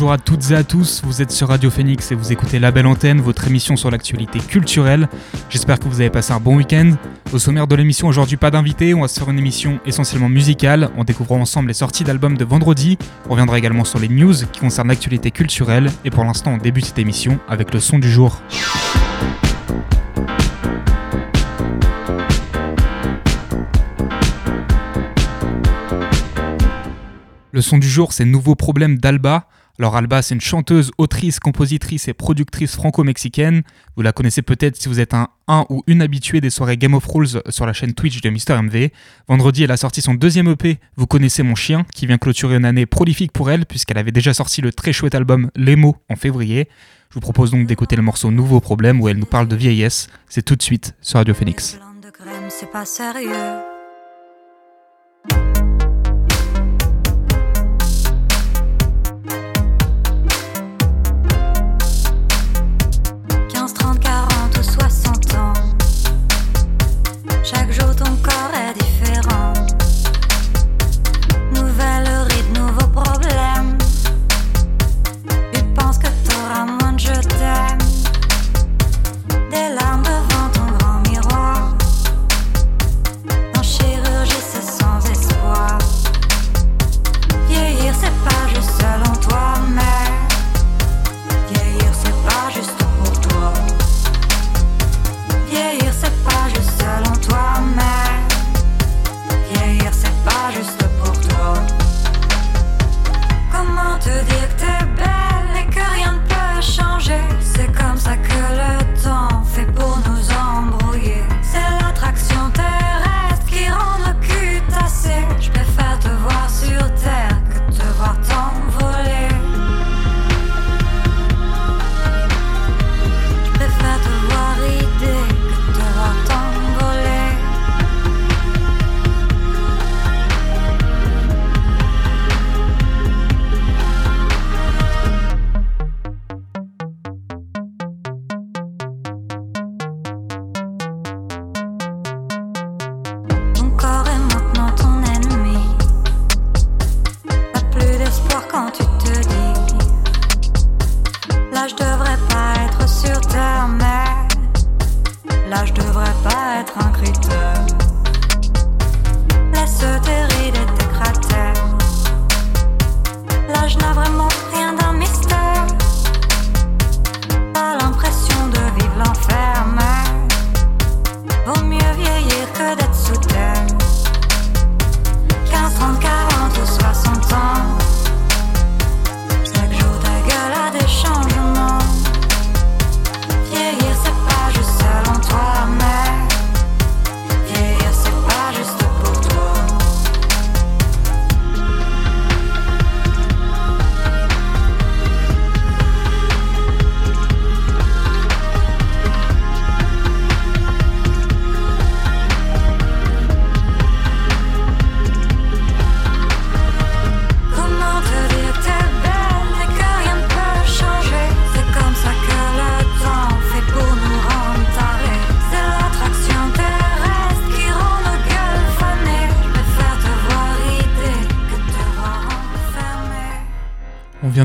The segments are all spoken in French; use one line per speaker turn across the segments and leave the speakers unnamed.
bonjour à toutes et à tous, vous êtes sur Radio Phoenix et vous écoutez La Belle Antenne, votre émission sur l'actualité culturelle. J'espère que vous avez passé un bon week-end. Au sommaire de l'émission aujourd'hui, pas d'invité, on va se faire une émission essentiellement musicale, on découvrira ensemble les sorties d'albums de vendredi, on reviendra également sur les news qui concernent l'actualité culturelle et pour l'instant on débute cette émission avec le son du jour. Le son du jour, c'est Nouveau problème d'Alba. Alors Alba, c'est une chanteuse, autrice, compositrice et productrice franco-mexicaine. Vous la connaissez peut-être si vous êtes un, ou une habitué des soirées Game of Rules sur la chaîne Twitch de Mister MV. Vendredi, elle a sorti son deuxième EP, Vous connaissez mon chien, qui vient clôturer une année prolifique pour elle, puisqu'elle avait déjà sorti le très chouette album Les mots en février. Je vous propose donc d'écouter le morceau Nouveau problème où elle nous parle de vieillesse. C'est tout de suite sur Radio Phoenix.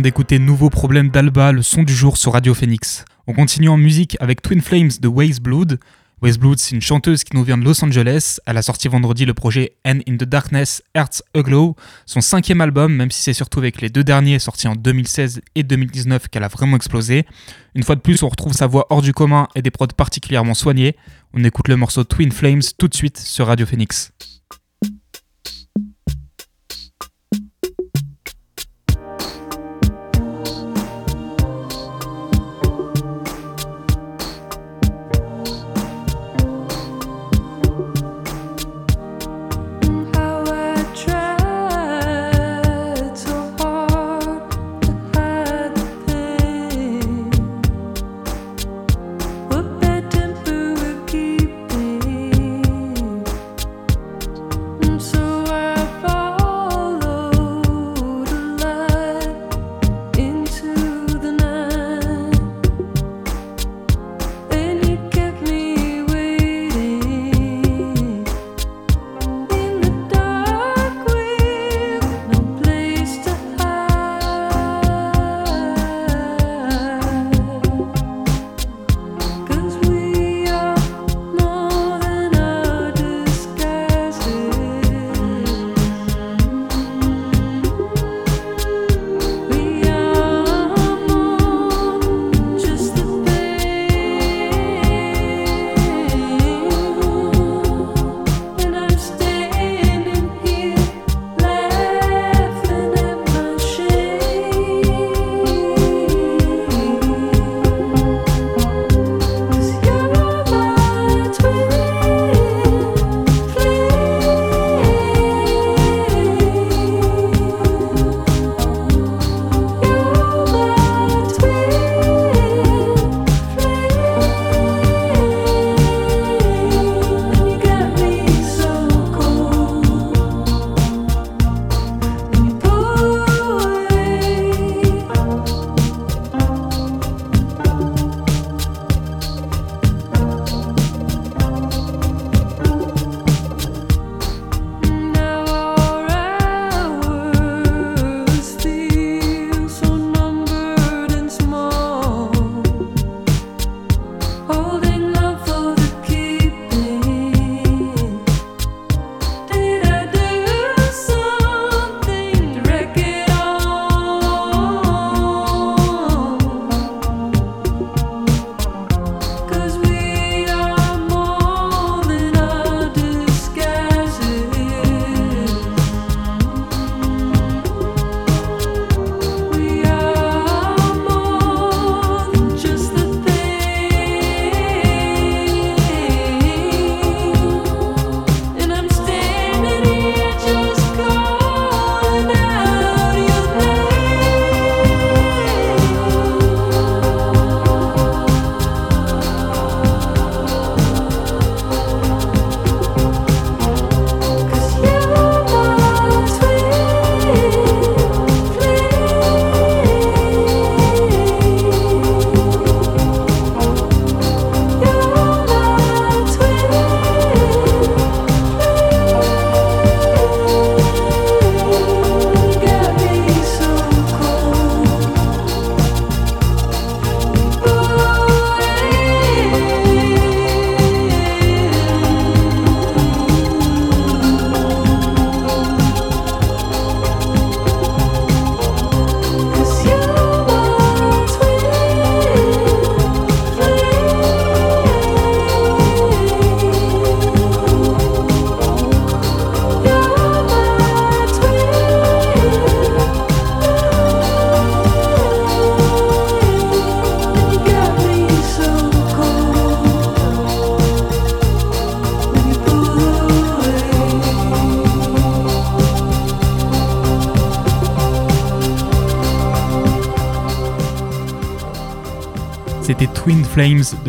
D'écouter Nouveau problème d'Alba, le son du jour sur Radio Phoenix. On continue en musique avec Twin Flames de Waze Blood. Waze Blood, c'est une chanteuse qui nous vient de Los Angeles. Elle a sorti vendredi le projet And in the Darkness, Hearts Aglow, son cinquième album, même si c'est surtout avec les deux derniers sortis en 2016 et 2019 qu'elle a vraiment explosé. Une fois de plus, on retrouve sa voix hors du commun et des prods particulièrement soignés. On écoute le morceau Twin Flames tout de suite sur Radio Phoenix.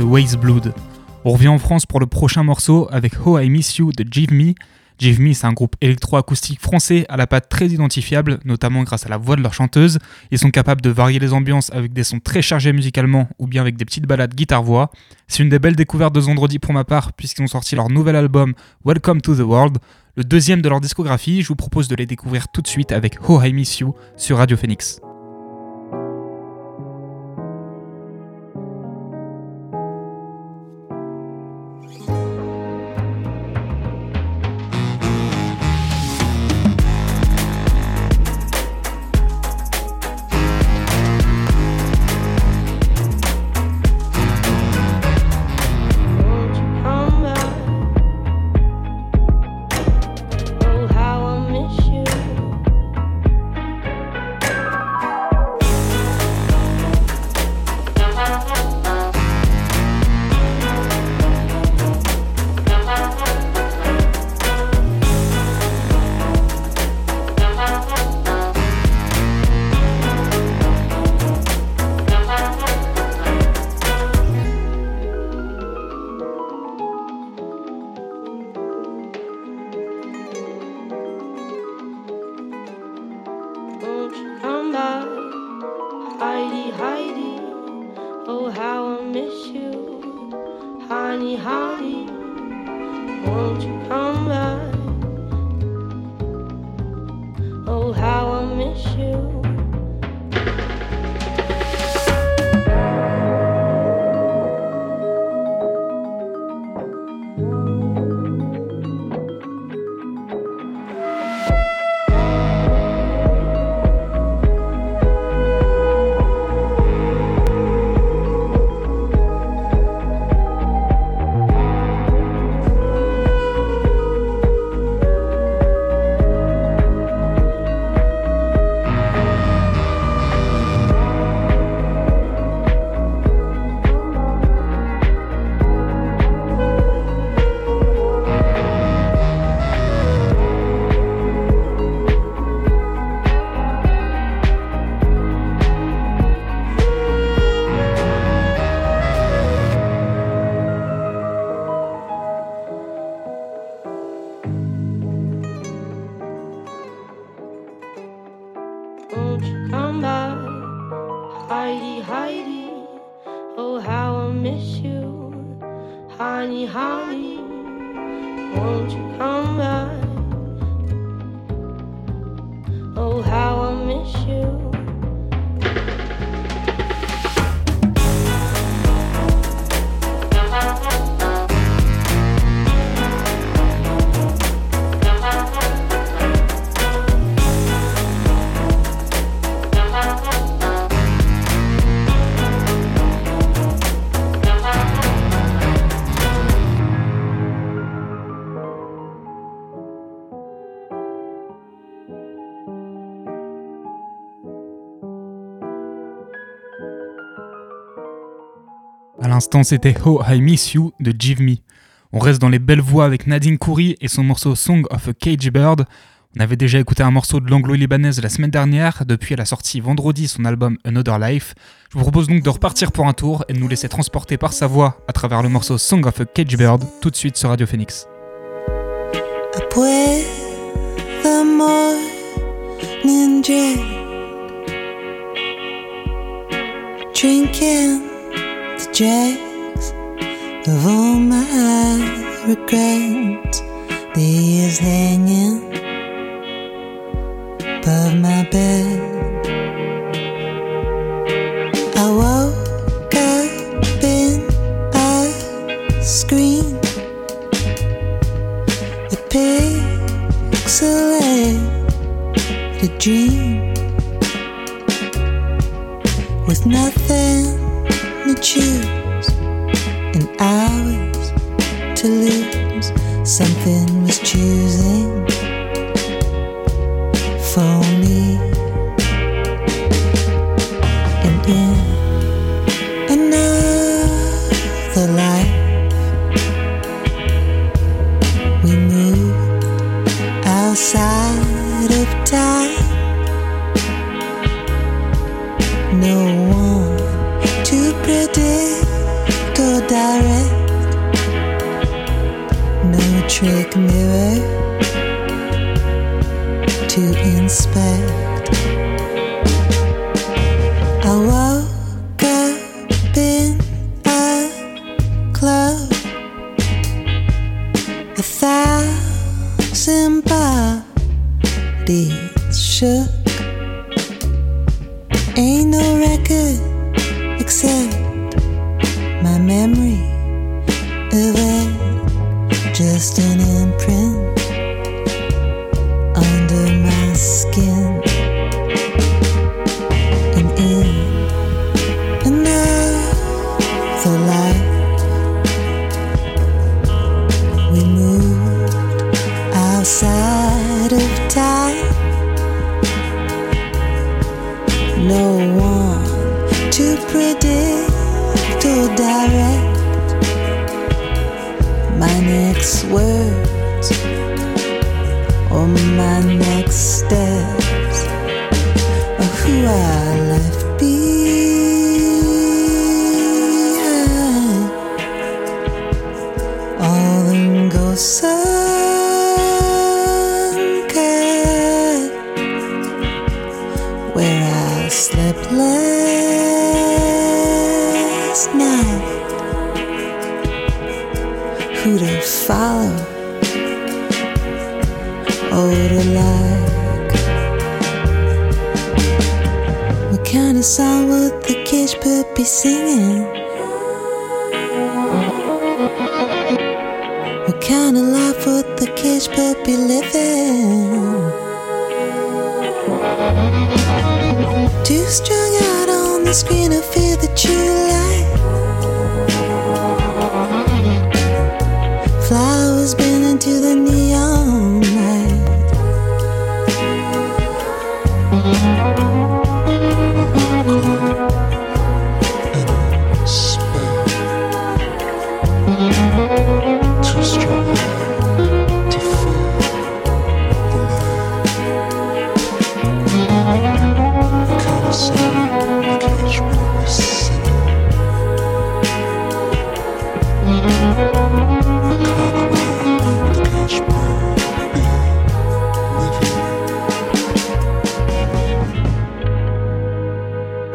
Waste Blood. On revient en France pour le prochain morceau avec How I Miss You de Give Me. Give Me, c'est un groupe électroacoustique français à la patte très identifiable, notamment grâce à la voix de leur chanteuse. Ils sont capables de varier les ambiances avec des sons très chargés musicalement ou bien avec des petites balades guitare-voix. C'est une des belles découvertes de vendredi pour ma part, puisqu'ils ont sorti leur nouvel album Welcome to the World, le deuxième de leur discographie. Je vous propose de les découvrir tout de suite avec How I Miss You sur Radio Phoenix. L'instant, c'était How I Miss You de Give Me. On reste dans les belles voix avec Nadine Khoury et son morceau Song of a Cage Bird. On avait déjà écouté un morceau de l'anglo-libanaise la semaine dernière, depuis elle a sorti vendredi son album Another Life. Je vous propose donc de repartir pour un tour et de nous laisser transporter par sa voix à travers le morceau Song of a Cage Bird tout de suite sur Radio Phoenix.
Dregs of all my regrets. The years hanging above my bed. I woke up in a screen a pixelated dream with nothing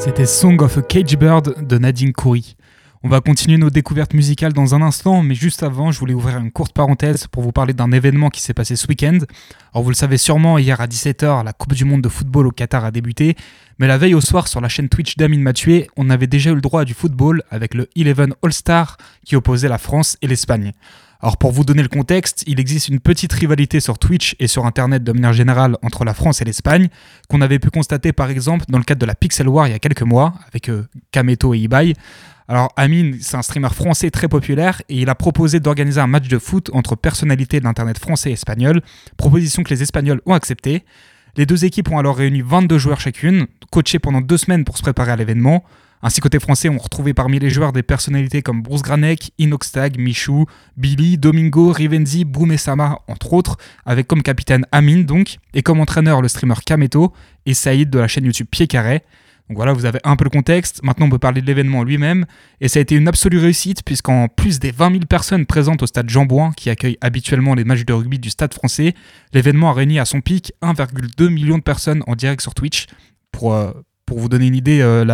C'était Song of a Cage Bird de Nadine Khoury. On va continuer nos découvertes musicales dans un instant, mais juste avant, je voulais ouvrir une courte parenthèse pour vous parler d'un événement qui s'est passé ce week-end. Alors vous le savez sûrement, hier à 17h, la Coupe du Monde de football au Qatar a débuté, mais la veille au soir sur la chaîne Twitch d'Amine Mathieu, on avait déjà eu le droit à du football avec le Eleven All-Star qui opposait la France et l'Espagne. Alors pour vous donner le contexte, il existe une petite rivalité sur Twitch et sur Internet de manière générale entre la France et l'Espagne, qu'on avait pu constater par exemple dans le cadre de la Pixel War il y a quelques mois, avec euh, Kameto et Ibai. Alors Amine, c'est un streamer français très populaire et il a proposé d'organiser un match de foot entre personnalités de l'Internet français et espagnol, proposition que les Espagnols ont acceptée. Les deux équipes ont alors réuni 22 joueurs chacune, coachés pendant deux semaines pour se préparer à l'événement. Ainsi côté français, on retrouvait parmi les joueurs des personnalités comme Bruce Granek, Inoxtag, Michou, Billy, Domingo, Rivenzi, Boumessama, entre autres, avec comme capitaine Amine donc, et comme entraîneur le streamer Kameto et Saïd de la chaîne YouTube Pied Carré. Donc voilà, vous avez un peu le contexte. Maintenant, on peut parler de l'événement lui-même. Et ça a été une absolue réussite, puisqu'en plus des 20 000 personnes présentes au stade Jean Bouin, qui accueille habituellement les matchs de rugby du stade français, l'événement a réuni à son pic 1,2 million de personnes en direct sur Twitch. Pour, euh, pour vous donner une idée, euh,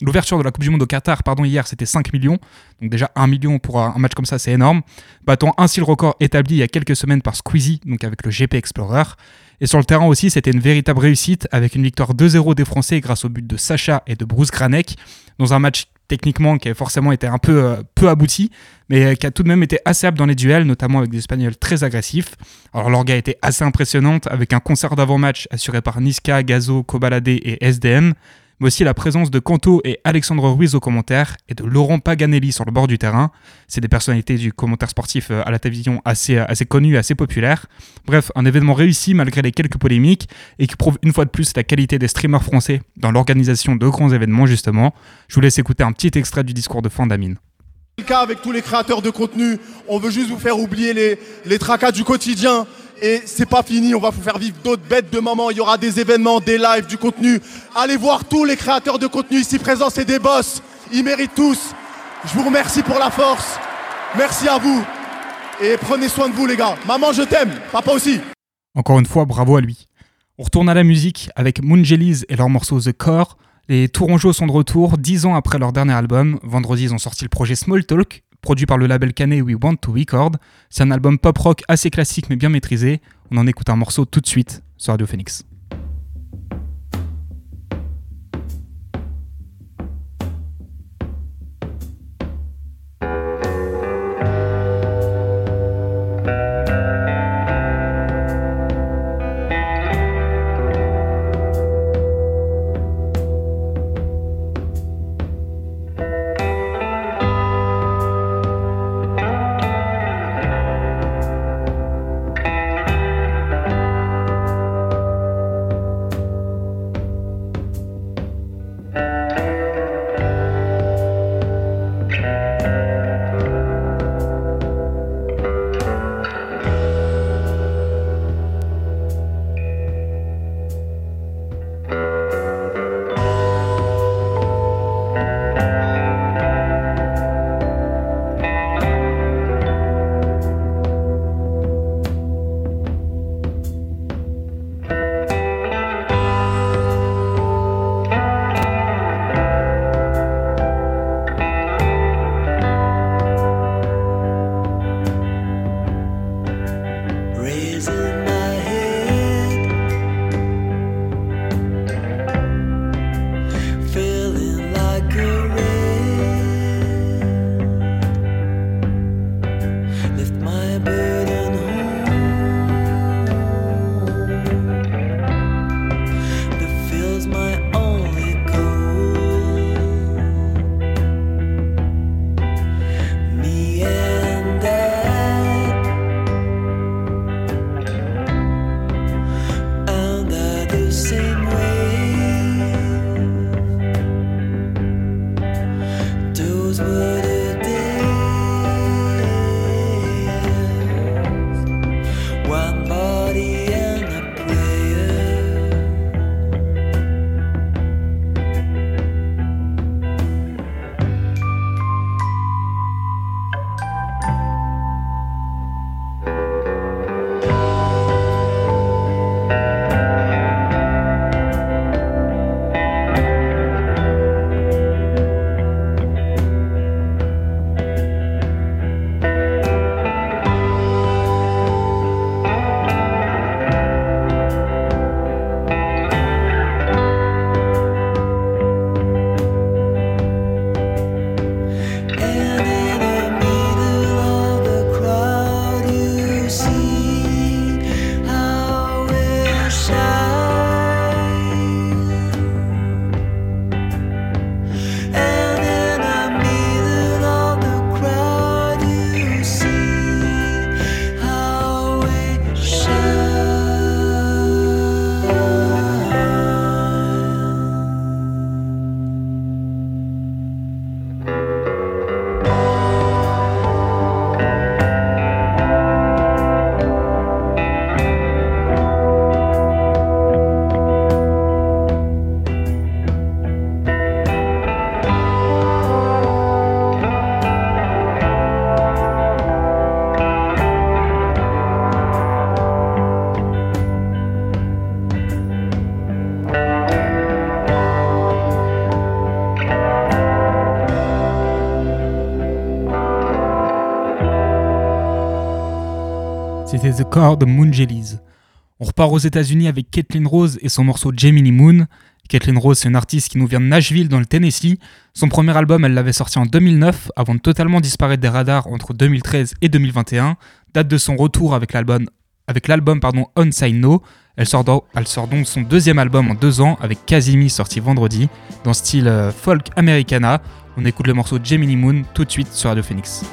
l'ouverture de la Coupe du Monde au Qatar, pardon, hier, c'était 5 millions. Donc déjà 1 million pour un match comme ça, c'est énorme. Battant ainsi le record établi il y a quelques semaines par Squeezie, donc avec le GP Explorer. Et sur le terrain aussi, c'était une véritable réussite avec une victoire 2-0 des Français grâce au but de Sacha et de Bruce Granek dans un match techniquement qui a forcément été un peu euh, peu abouti, mais euh, qui a tout de même été assez apte dans les duels, notamment avec des Espagnols très agressifs. Alors l'orga été assez impressionnante avec un concert d'avant-match assuré par Niska, Gazo, Kobalade et SDM, mais aussi la présence de Kanto et Alexandre Ruiz aux commentaires et de Laurent Paganelli sur le bord du terrain. C'est des personnalités du commentaire sportif euh, à la télévision assez, euh, assez connues assez populaires. Bref, un événement réussi malgré les quelques polémiques et qui prouve une fois de plus la qualité des streamers français dans l'organisation de grands événements justement. Je vous laisse écouter un petit extrait du discours de fin d'Amine.
le cas avec tous les créateurs de contenu. On veut juste vous faire oublier les, les tracas du quotidien. Et c'est pas fini, on va vous faire vivre d'autres bêtes de moments. Il y aura des événements, des lives, du contenu. Allez voir tous les créateurs de contenu ici présents, c'est des boss. Ils méritent tous. Je vous remercie pour la force. Merci à vous. Et prenez soin de vous, les gars. Maman, je t'aime. Papa aussi.
Encore une fois, bravo à lui. On retourne à la musique avec Moonjelies et leur morceau The Core. Les Tourangeaux sont de retour dix ans après leur dernier album. Vendredi, ils ont sorti le projet Small Talk, produit par le label canet We Want to Record. C'est un album pop rock assez classique mais bien maîtrisé. On en écoute un morceau tout de suite sur Radio Phoenix.
The
Core de Moonjelies. On repart aux États-Unis avec Kathleen Rose et son morceau Gemini Moon. Kathleen Rose, c'est une artiste qui nous vient de Nashville dans le Tennessee. Son premier album, elle l'avait sorti en 2009 avant de totalement disparaître des radars entre 2013 et 2021. Date de son retour avec l'album pardon On No. Elle sort, do- elle sort donc son deuxième album en deux ans avec Kazimi sorti vendredi dans style euh, folk americana. On écoute le morceau Gemini Moon tout de suite sur Radio Phoenix.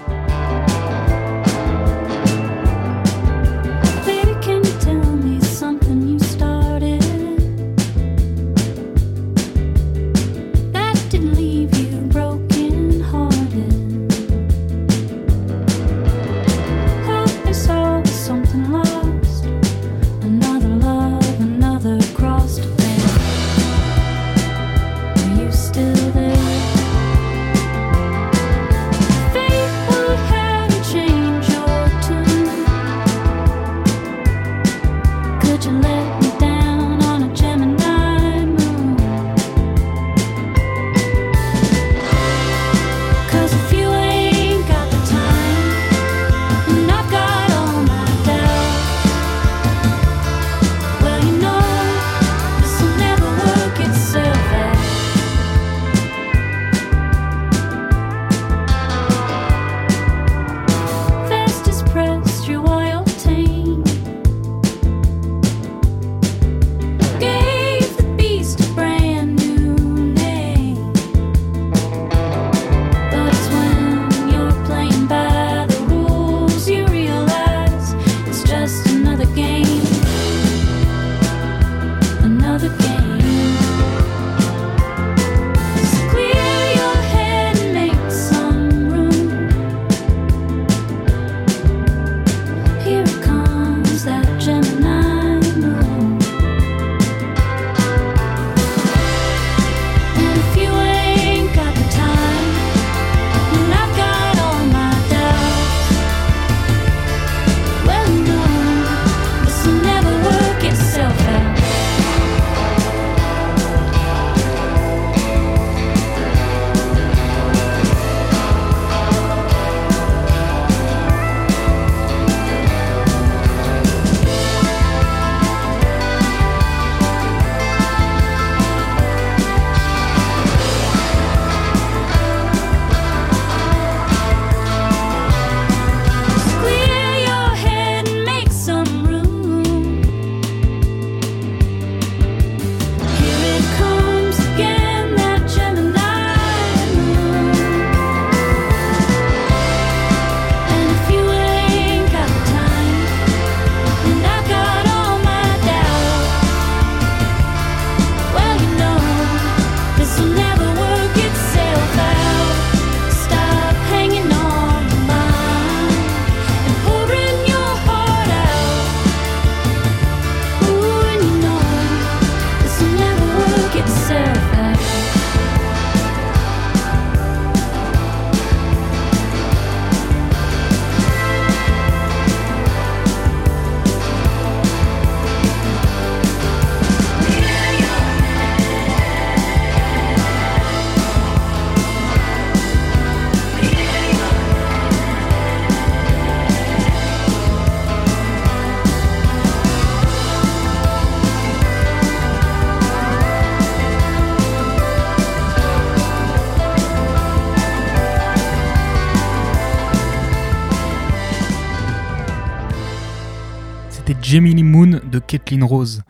Kathleen Rose.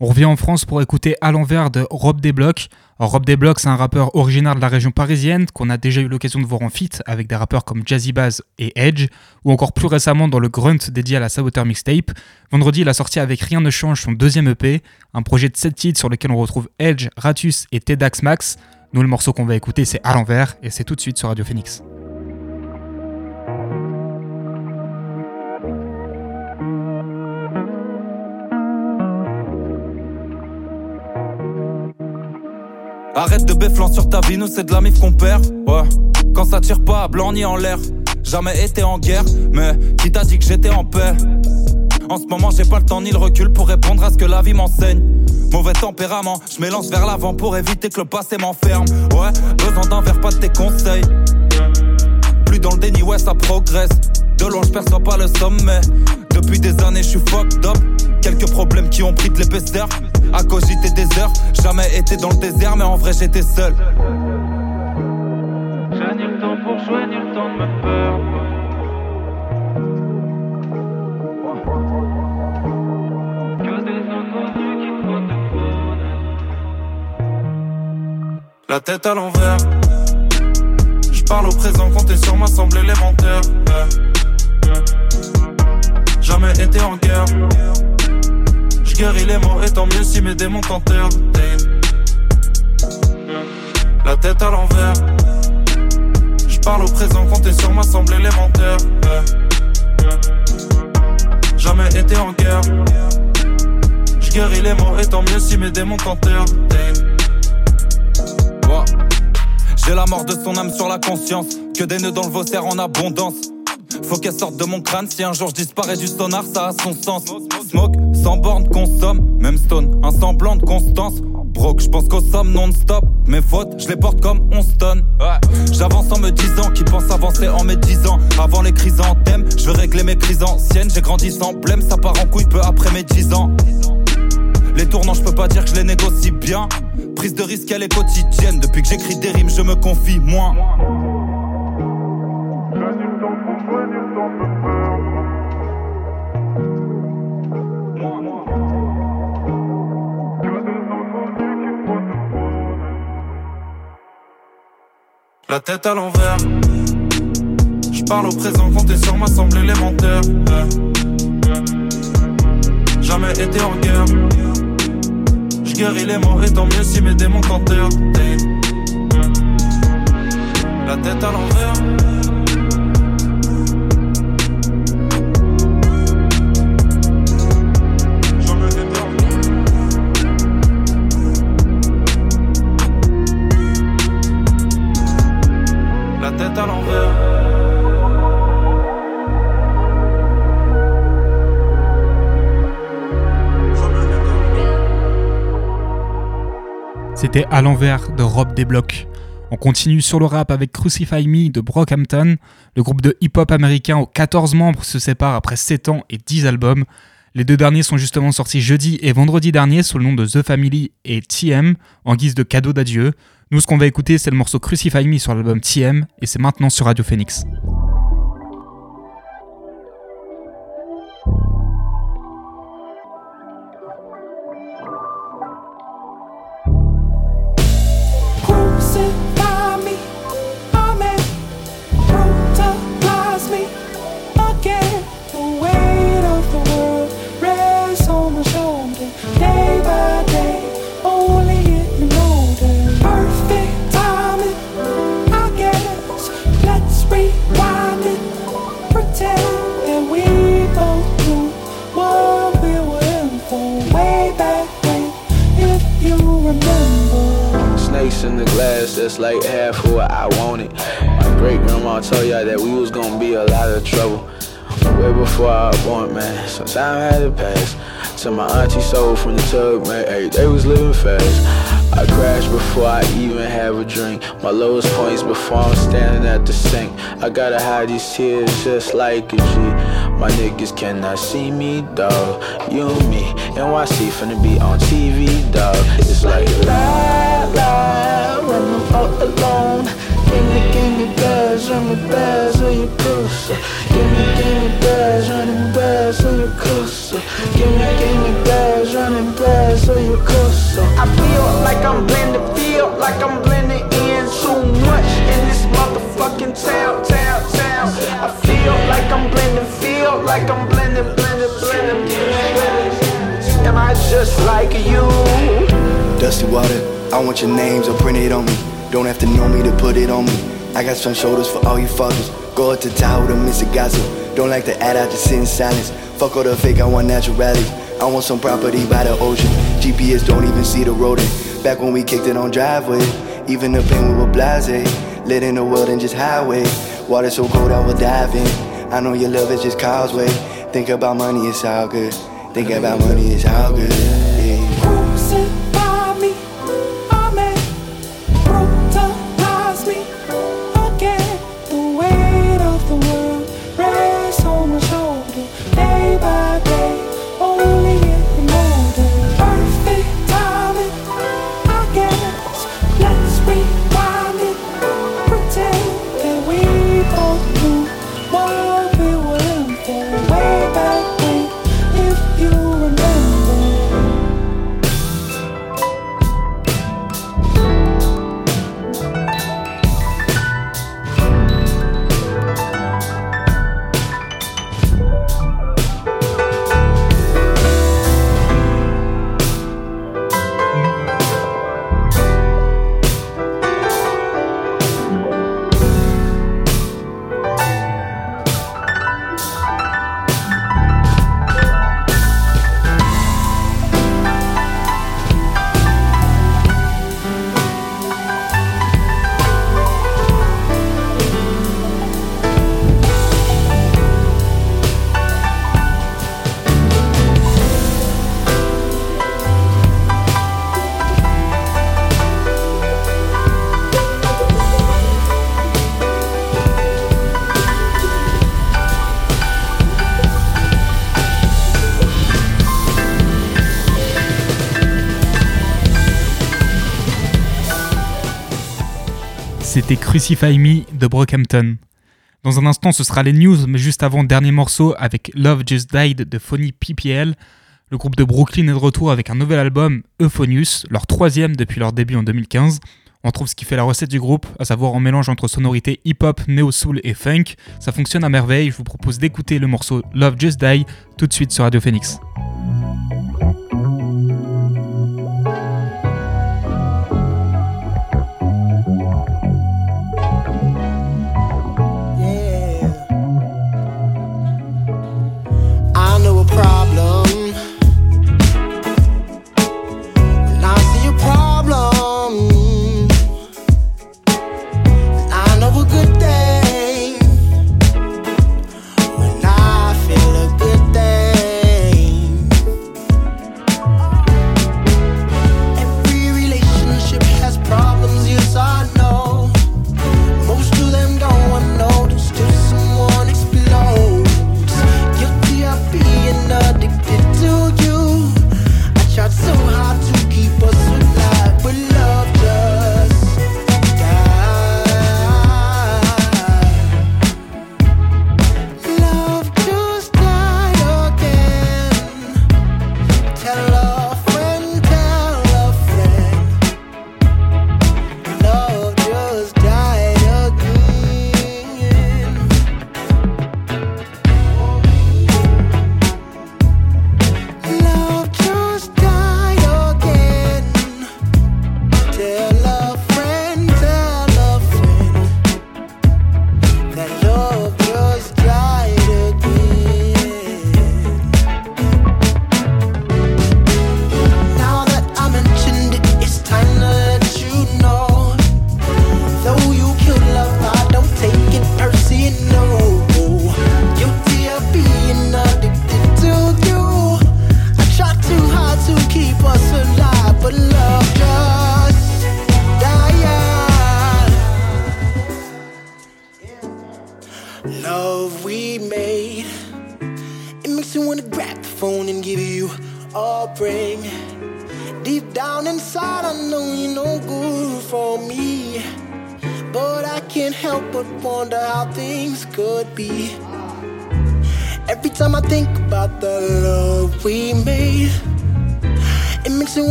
On revient en France pour écouter À l'envers de Rob Desblocs. Rob Desblocs, c'est un rappeur originaire de la région parisienne qu'on a déjà eu l'occasion de voir en feat avec des rappeurs comme Jazzy Bass et Edge, ou encore plus récemment dans le Grunt dédié à la Saboteur Mixtape. Vendredi, il a sorti avec Rien ne change son deuxième EP, un projet de 7 titres sur lequel on retrouve Edge, Ratus et Tedax Max. Nous, le morceau qu'on va écouter, c'est À l'envers, et c'est tout de suite sur Radio Phoenix.
Arrête de béflant sur ta vie, nous c'est de la mif qu'on perd. Ouais, quand ça tire pas à blanc ni en l'air. Jamais été en guerre, mais qui t'a dit que j'étais en paix? En ce moment, j'ai pas le temps ni le recul pour répondre à ce que la vie m'enseigne. Mauvais tempérament, je m'élance vers l'avant pour éviter que le passé m'enferme. Ouais, besoin d'un verre, pas de tes conseils. Plus dans le déni, ouais, ça progresse. De loin, je perçois pas le sommet. Depuis des années, je suis fucked up. Quelques problèmes qui ont pris de l'épaisseur. À cogiter des heures, jamais été dans le désert, mais en vrai, j'étais seul.
J'ai ni le temps pour jouer, ni le temps de me perdre.
La tête à l'envers. Je parle au présent, compter sur moi semble élémentaire. Ouais. Jamais été en guerre. Je guéris les mots, et tant mieux si mes démons t'enterrent. La tête à l'envers. Je parle au présent, compter sur moi semble élémentaire. Jamais été en guerre. Je guéris les mots, et tant mieux si mes démons t'enterrent. Ouais. J'ai la mort de son âme sur la conscience. Que des nœuds dans le vaussaire en abondance. Faut qu'elle sorte de mon crâne. Si un jour je disparais du sonar, ça a son sens. Smoke, sans borne, consomme. Même stone, un semblant de constance. Broke, je pense qu'aux sommes non-stop. Mes fautes, je les porte comme on stone. J'avance en me disant qui pense avancer en me disant. Avant les crises en thème, je veux régler mes crises anciennes. J'ai grandi sans blême, ça part en couille peu après mes 10 ans. Les tournants, je peux pas dire que je les négocie bien. Prise de risque, elle est quotidienne. Depuis que j'écris des rimes, je me confie moins. La tête à l'envers. Je parle au présent, compter sur moi semble élémentaire. Jamais été en guerre. Je guéris les mots, et tant mieux si mes démons t'enterrent. La tête à l'envers.
C'était À l'envers de Rob Desblocs. On continue sur le rap avec Crucify Me de Brockhampton. Le groupe de hip-hop américain aux 14 membres se sépare après 7 ans et 10 albums. Les deux derniers sont justement sortis jeudi et vendredi dernier sous le nom de The Family et TM en guise de cadeau d'adieu. Nous, ce qu'on va écouter, c'est le morceau Crucify Me sur l'album TM et c'est maintenant sur Radio Phoenix.
Like a G. My niggas cannot see me, dog. You and me, NYC finna be on TV, dog. It's like
Lie, lie, when I'm all alone. Can you give me buzz
bags, run me bags, so you closer. Give me, give me bags, running bags, so you closer. Give me, give me bags, running bags, so you closer. I feel like I'm blending, feel like I'm blending in too much in this motherfucking town, town, town. I feel like I'm blending, feel like I'm blending, blending, blending. Am I just like you?
Dusty water, I want your names printed on me. Don't have to know me to put it on me. I got strong shoulders for all you fuckers. Go up to Tahoe to miss a gossip. Don't like to add out, just sit in silence. Fuck all the fake, I want naturality. I want some property by the ocean. GPS don't even see the road. Back when we kicked it on driveway. Even the plane we were blase. Lit in the world and just highway. Water so cold I will dive in. I know your love is just causeway. Think about money, it's all good. Think about money, it's all good.
C'était Crucify Me de Brockhampton. Dans un instant, ce sera les news, mais juste avant, dernier morceau avec Love Just Died de Phony PPL. Le groupe de Brooklyn est de retour avec un nouvel album, Euphonius, leur troisième depuis leur début en 2015. On trouve ce qui fait la recette du groupe, à savoir un mélange entre sonorités hip-hop, néo-soul et funk. Ça fonctionne à merveille, je vous propose d'écouter le morceau Love Just Die tout de suite sur Radio Phoenix.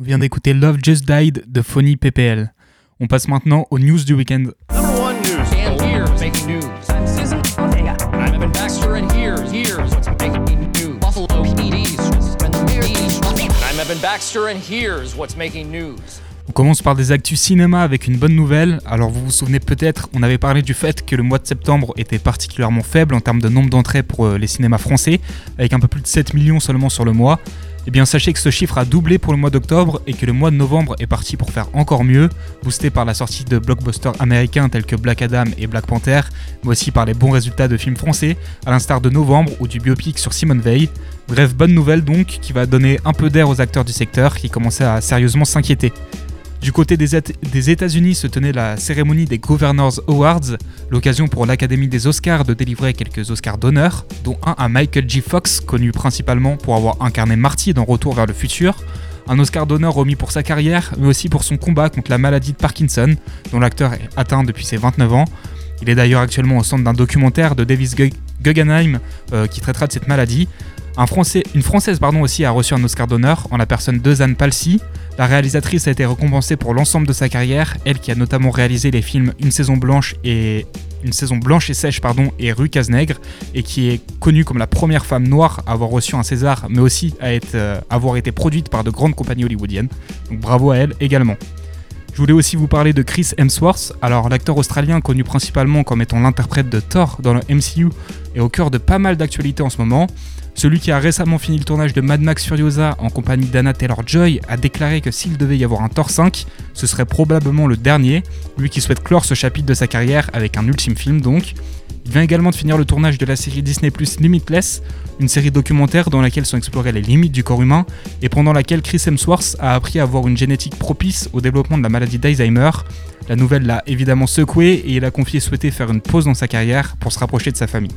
On vient d'écouter Love Just Died de Phony PPL. On passe maintenant aux news du week-end.
Number one news. And here's making news. I'm Susan Ortega. I'm Evan Baxter, and here's here's what's making news. Buffalo PD's. I'm Evan Baxter, and here's what's making news?
On commence par des actus cinéma avec une bonne nouvelle. Alors vous vous souvenez peut-être, on avait parlé du fait que le mois de septembre était particulièrement faible en termes de nombre d'entrées pour euh, les cinémas français, avec un peu plus de 7 millions seulement sur le mois. Eh bien sachez que ce chiffre a doublé pour le mois d'octobre et que le mois de novembre est parti pour faire encore mieux, boosté par la sortie de blockbusters américains tels que Black Adam et Black Panther, mais aussi par les bons résultats de films français, à l'instar de Novembre ou du biopic sur Simone Veil. Bref, bonne nouvelle donc, qui va donner un peu d'air aux acteurs du secteur qui commençaient à sérieusement s'inquiéter. Du côté des, Éta- des États-Unis se tenait la cérémonie des Governors Awards, l'occasion pour l'Académie des Oscars de délivrer quelques Oscars d'honneur, dont un à Michael J. Fox, connu principalement pour avoir incarné Marty dans Retour vers le futur. Un Oscar d'honneur remis pour sa carrière, mais aussi pour son combat contre la maladie de Parkinson, dont l'acteur est atteint depuis ses 29 ans. Il est d'ailleurs actuellement au centre d'un documentaire de Davis Gu- Guggenheim euh, qui traitera de cette maladie. Une Française pardon, aussi a reçu un Oscar d'honneur en la personne de Zane Palsy. La réalisatrice a été récompensée pour l'ensemble de sa carrière, elle qui a notamment réalisé les films Une saison blanche et Une saison blanche et sèche et Rue Cazenègre et qui est connue comme la première femme noire à avoir reçu un César, mais aussi à euh, avoir été produite par de grandes compagnies hollywoodiennes. Donc bravo à elle également. Je voulais aussi vous parler de Chris Hemsworth. Alors, l'acteur australien connu principalement comme étant l'interprète de Thor dans le MCU est au cœur de pas mal d'actualités en ce moment. Celui qui a récemment fini le tournage de Mad Max Furiosa en compagnie d'Anna Taylor-Joy a déclaré que s'il devait y avoir un Thor 5, ce serait probablement le dernier, lui qui souhaite clore ce chapitre de sa carrière avec un ultime film donc. Il vient également de finir le tournage de la série Disney Plus Limitless, une série documentaire dans laquelle sont explorées les limites du corps humain et pendant laquelle Chris Hemsworth a appris à avoir une génétique propice au développement de la maladie d'Alzheimer. La nouvelle l'a évidemment secoué et il a confié souhaiter faire une pause dans sa carrière pour se rapprocher de sa famille.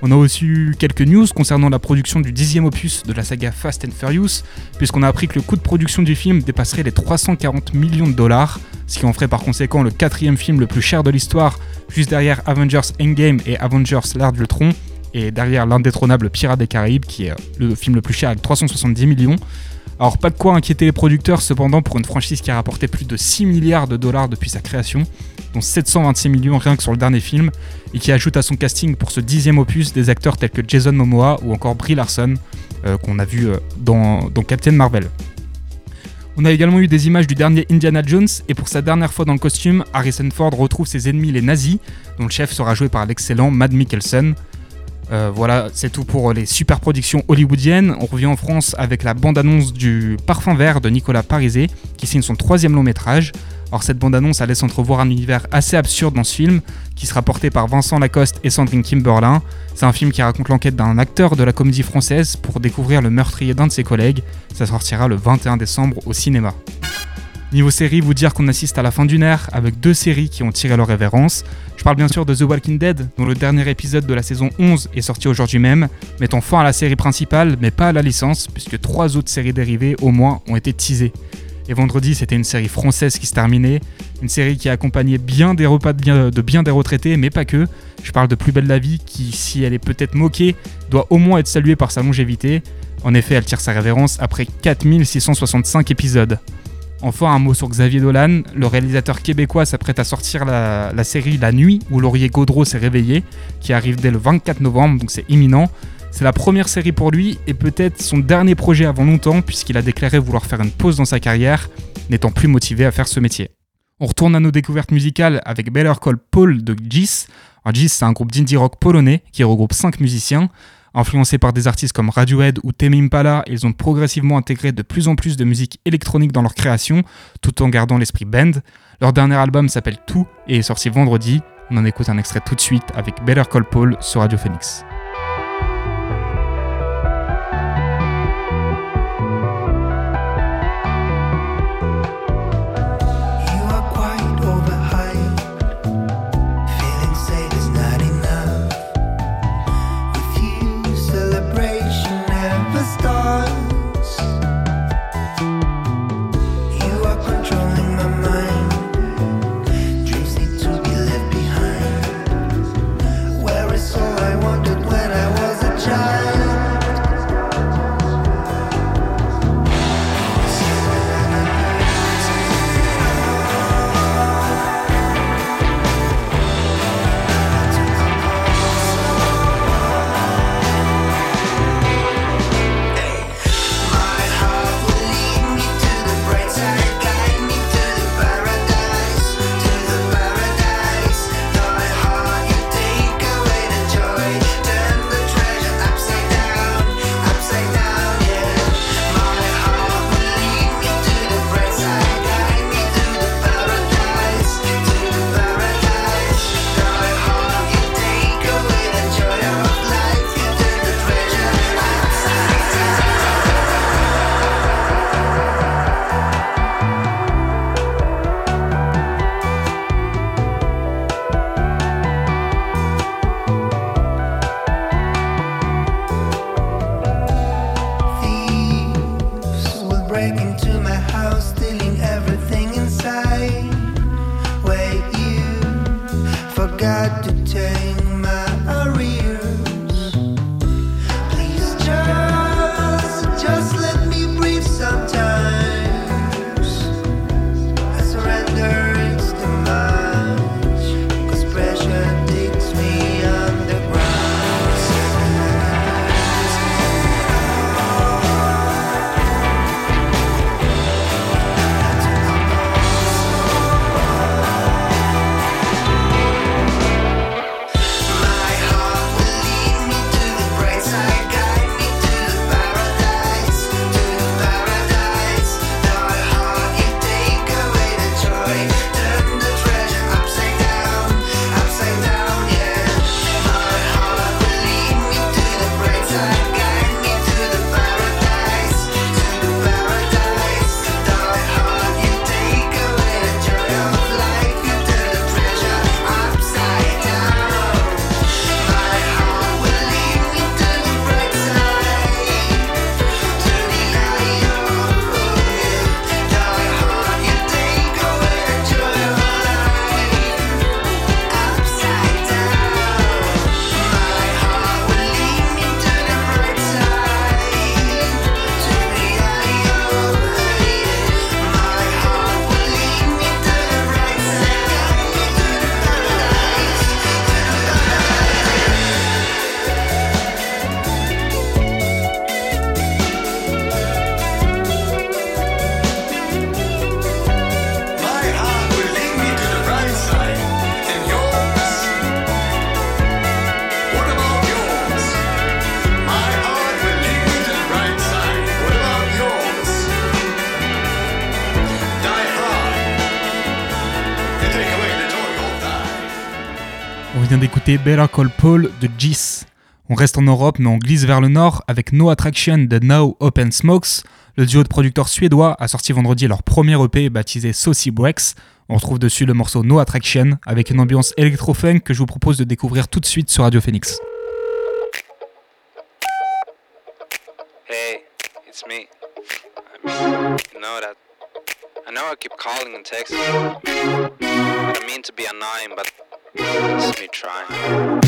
On a aussi eu quelques news concernant la production du dixième opus de la saga Fast and Furious, puisqu'on a appris que le coût de production du film dépasserait les 340 millions de dollars, ce qui en ferait par conséquent le quatrième film le plus cher de l'histoire, juste derrière Avengers Endgame et Avengers l'Art de Ultron, et derrière l'indétrônable Pirates des Caraïbes, qui est le film le plus cher avec 370 millions. Alors pas de quoi inquiéter les producteurs cependant pour une franchise qui a rapporté plus de 6 milliards de dollars depuis sa création, dont 726 millions rien que sur le dernier film, et qui ajoute à son casting pour ce dixième opus des acteurs tels que Jason Momoa ou encore Brie Larson, euh, qu'on a vu euh, dans, Captain Marvel. On a également eu des images du dernier Indiana Jones, et pour sa dernière fois dans le costume, Harrison Ford retrouve ses ennemis les nazis, dont le chef sera joué par l'excellent Mad Mikkelsen. Euh, voilà, c'est tout pour les super productions hollywoodiennes. On revient en France avec la bande-annonce du Parfum Vert de Nicolas Pariset, qui signe son troisième long métrage. Alors cette bande-annonce, laisse entrevoir un univers assez absurde dans ce film, qui sera porté par Vincent Lacoste et Sandrine Kimberlin. C'est un film qui raconte l'enquête d'un acteur de la comédie française pour découvrir le meurtrier d'un de ses collègues. Ça sortira le 21 décembre au cinéma. Niveau série, vous dire qu'on assiste à la fin d'une ère avec deux séries qui ont tiré leur révérence. Je parle bien sûr de The Walking Dead, dont le dernier épisode de la saison 11 est sorti aujourd'hui même, mettant fin à la série principale, mais pas à la licence, puisque trois autres séries dérivées au moins ont été teasées. Et vendredi, c'était une série française qui se terminait, une série qui a accompagné bien des repas de bien, de bien des retraités, mais pas que. Je parle de Plus belle la vie, qui, si elle est peut-être moquée, doit au moins être saluée par sa longévité. En effet, elle tire sa révérence après 4665 épisodes. Enfin, un mot sur Xavier Dolan. Le réalisateur québécois s'apprête à sortir la, la série La Nuit où Laurier Gaudreau s'est réveillé, qui arrive dès le 24 novembre, donc c'est imminent. C'est la première série pour lui et peut-être son dernier projet avant longtemps, puisqu'il a déclaré vouloir faire une pause dans sa carrière, n'étant plus motivé à faire ce métier. On retourne à nos découvertes musicales avec Better Call Paul de Gis.
Gis, c'est un groupe d'indie rock polonais qui regroupe 5 musiciens. Influencés par des artistes comme Radiohead ou Tame Impala, ils ont progressivement intégré de plus en plus de musique électronique dans leur création, tout en gardant l'esprit band. Leur dernier album s'appelle Tout et est sorti vendredi. On en écoute un extrait tout de suite avec Better Call Paul sur Radio Phoenix. D'écouter Better Call Paul de Gis. On reste en Europe, mais on glisse vers le nord avec No Attraction de Now Open Smokes. Le duo de producteurs suédois a sorti vendredi leur premier EP baptisé Saucy Breaks. On retrouve dessus le morceau No Attraction avec une ambiance électro-funk que je vous propose de découvrir tout de suite sur Radio Phoenix.
Hey, it's me. I know that. I know I keep calling and texting. I don't mean to be annoying, but Let me
try.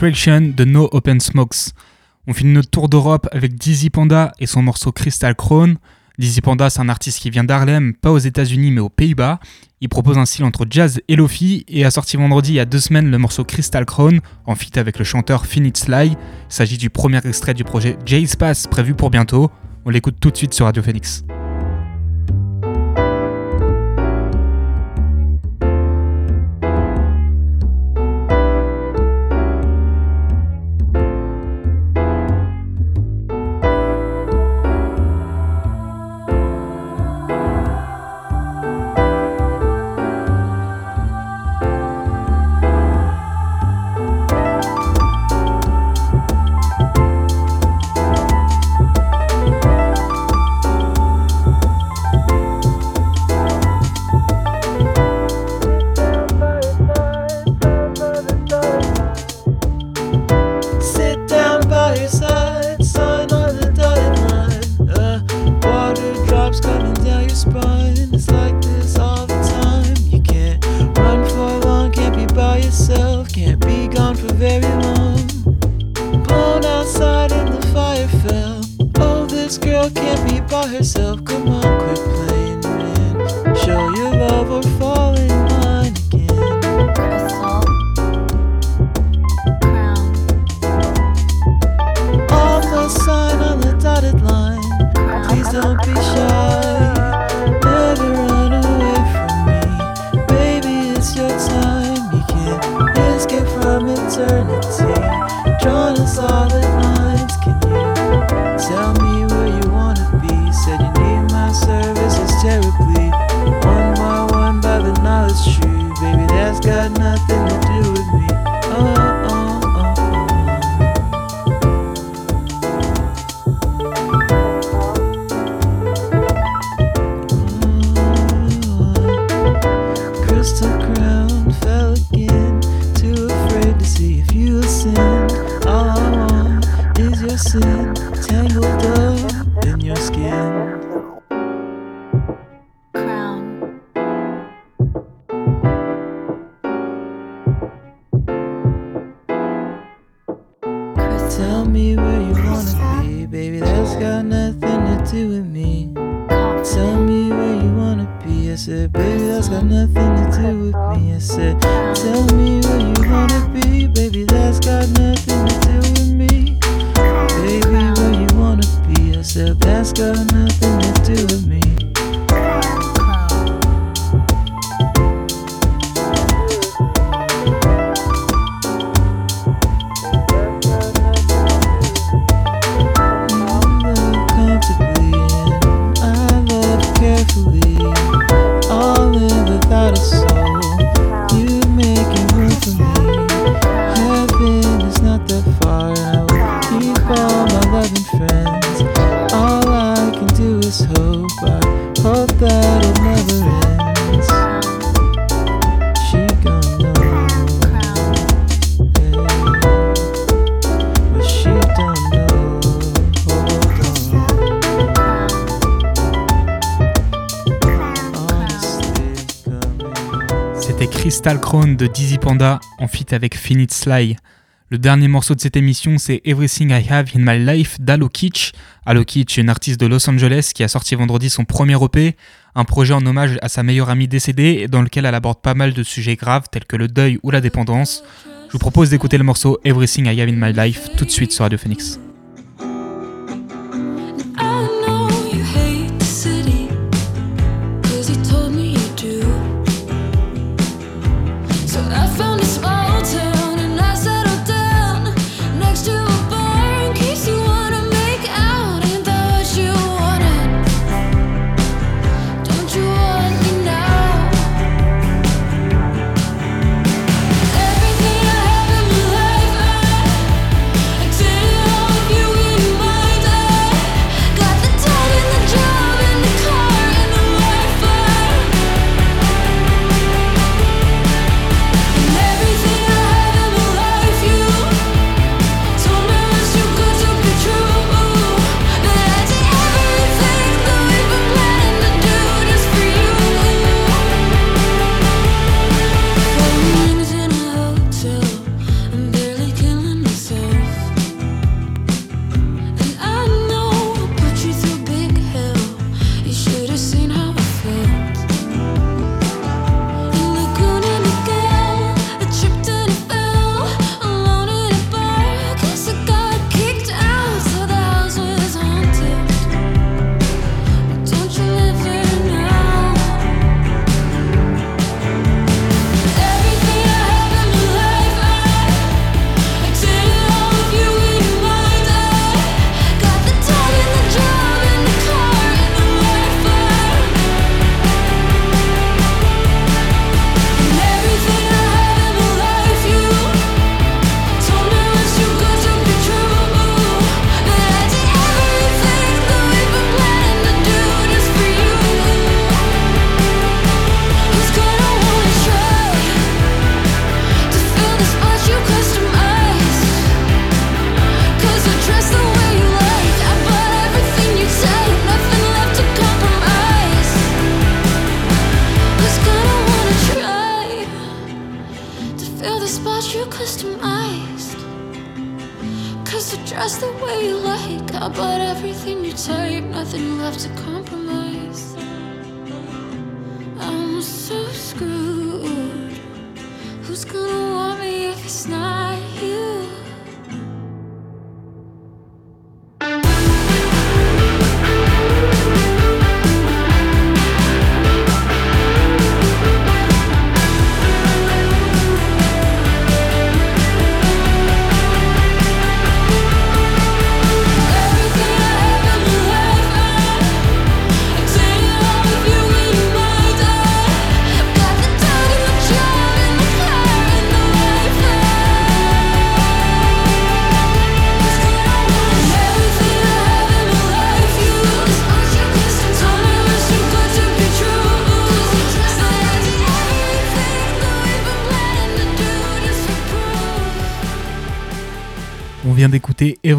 De No Open Smokes. On finit notre tour d'Europe avec Dizzy Panda et son morceau Crystal Crown. Dizzy Panda, c'est un artiste qui vient d'Harlem, pas aux États-Unis mais aux Pays-Bas. Il propose un style entre jazz et lofi et a sorti vendredi il y a deux semaines le morceau Crystal Crown en feat avec le chanteur Finite Sly. Il s'agit du premier extrait du projet J-Space prévu pour bientôt. On l'écoute tout de suite sur Radio Phoenix.
see, tan your your skin.
Panda en avec Finite Sly. Le dernier morceau de cette émission, c'est Everything I Have in My Life d'Alo Kitsch. Alo Kitsch une artiste de Los Angeles qui a sorti vendredi son premier EP, un projet en hommage à sa meilleure amie décédée dans lequel elle aborde pas mal de sujets graves tels que le deuil ou la dépendance. Je vous propose d'écouter le morceau Everything I Have in My Life tout de suite sur Radio Phoenix.